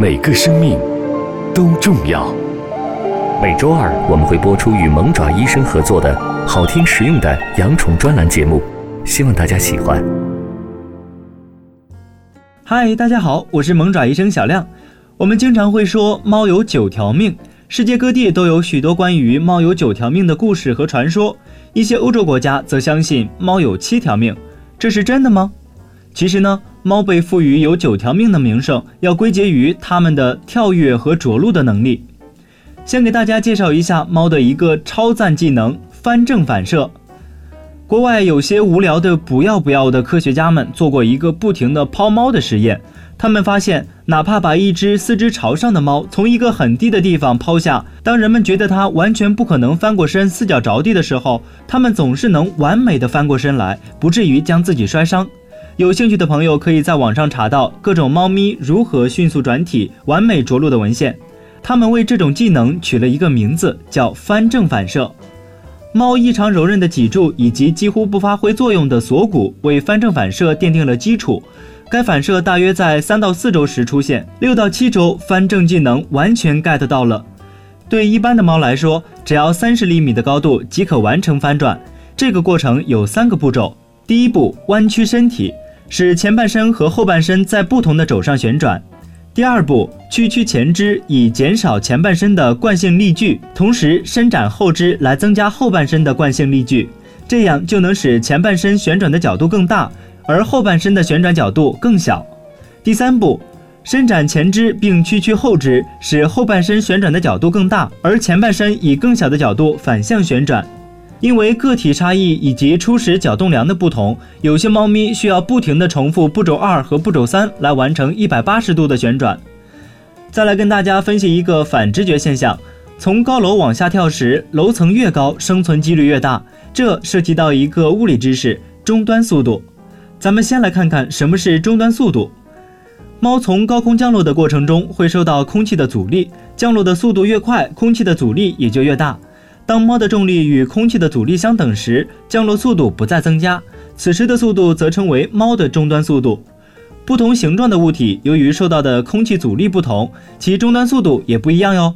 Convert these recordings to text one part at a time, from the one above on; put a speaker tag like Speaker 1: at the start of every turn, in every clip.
Speaker 1: 每个生命都重要。每周二我们会播出与萌爪医生合作的好听实用的养宠专栏节目，希望大家喜欢。
Speaker 2: 嗨，大家好，我是萌爪医生小亮。我们经常会说猫有九条命，世界各地都有许多关于猫有九条命的故事和传说。一些欧洲国家则相信猫有七条命，这是真的吗？其实呢，猫被赋予有九条命的名声，要归结于它们的跳跃和着陆的能力。先给大家介绍一下猫的一个超赞技能——翻正反射。国外有些无聊的不要不要的科学家们做过一个不停的抛猫的实验。他们发现，哪怕把一只四肢朝上的猫从一个很低的地方抛下，当人们觉得它完全不可能翻过身、四脚着地的时候，它们总是能完美的翻过身来，不至于将自己摔伤。有兴趣的朋友可以在网上查到各种猫咪如何迅速转体、完美着陆的文献。他们为这种技能取了一个名字，叫翻正反射。猫异常柔韧的脊柱以及几乎不发挥作用的锁骨，为翻正反射奠定了基础。该反射大约在三到四周时出现，六到七周翻正技能完全 get 到了。对一般的猫来说，只要三十厘米的高度即可完成翻转。这个过程有三个步骤：第一步，弯曲身体，使前半身和后半身在不同的轴上旋转；第二步，屈曲前肢以减少前半身的惯性力矩，同时伸展后肢来增加后半身的惯性力矩，这样就能使前半身旋转的角度更大。而后半身的旋转角度更小。第三步，伸展前肢并屈曲后肢，使后半身旋转的角度更大，而前半身以更小的角度反向旋转。因为个体差异以及初始角动量的不同，有些猫咪需要不停地重复步骤二和步骤三来完成一百八十度的旋转。再来跟大家分析一个反直觉现象：从高楼往下跳时，楼层越高，生存几率越大。这涉及到一个物理知识——终端速度。咱们先来看看什么是终端速度。猫从高空降落的过程中会受到空气的阻力，降落的速度越快，空气的阻力也就越大。当猫的重力与空气的阻力相等时，降落速度不再增加，此时的速度则称为猫的终端速度。不同形状的物体由于受到的空气阻力不同，其终端速度也不一样哟。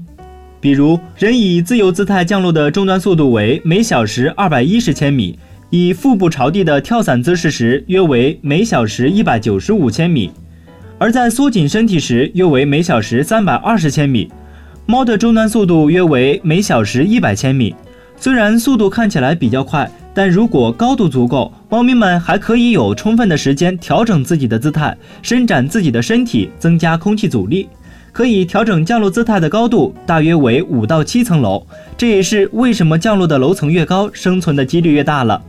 Speaker 2: 比如，人以自由姿态降落的终端速度为每小时二百一十千米。以腹部朝地的跳伞姿势时，约为每小时一百九十五千米；而在缩紧身体时，约为每小时三百二十千米。猫的终端速度约为每小时一百千米。虽然速度看起来比较快，但如果高度足够，猫咪们还可以有充分的时间调整自己的姿态，伸展自己的身体，增加空气阻力，可以调整降落姿态的高度，大约为五到七层楼。这也是为什么降落的楼层越高，生存的几率越大了。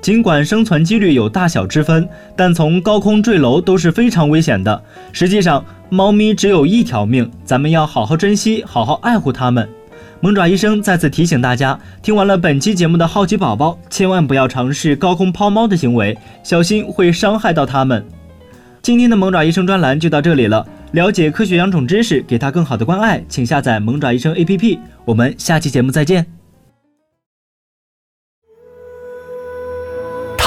Speaker 2: 尽管生存几率有大小之分，但从高空坠楼都是非常危险的。实际上，猫咪只有一条命，咱们要好好珍惜，好好爱护它们。萌爪医生再次提醒大家，听完了本期节目的好奇宝宝，千万不要尝试高空抛猫的行为，小心会伤害到它们。今天的萌爪医生专栏就到这里了。了解科学养宠知识，给它更好的关爱，请下载萌爪医生 APP。我们下期节目再见。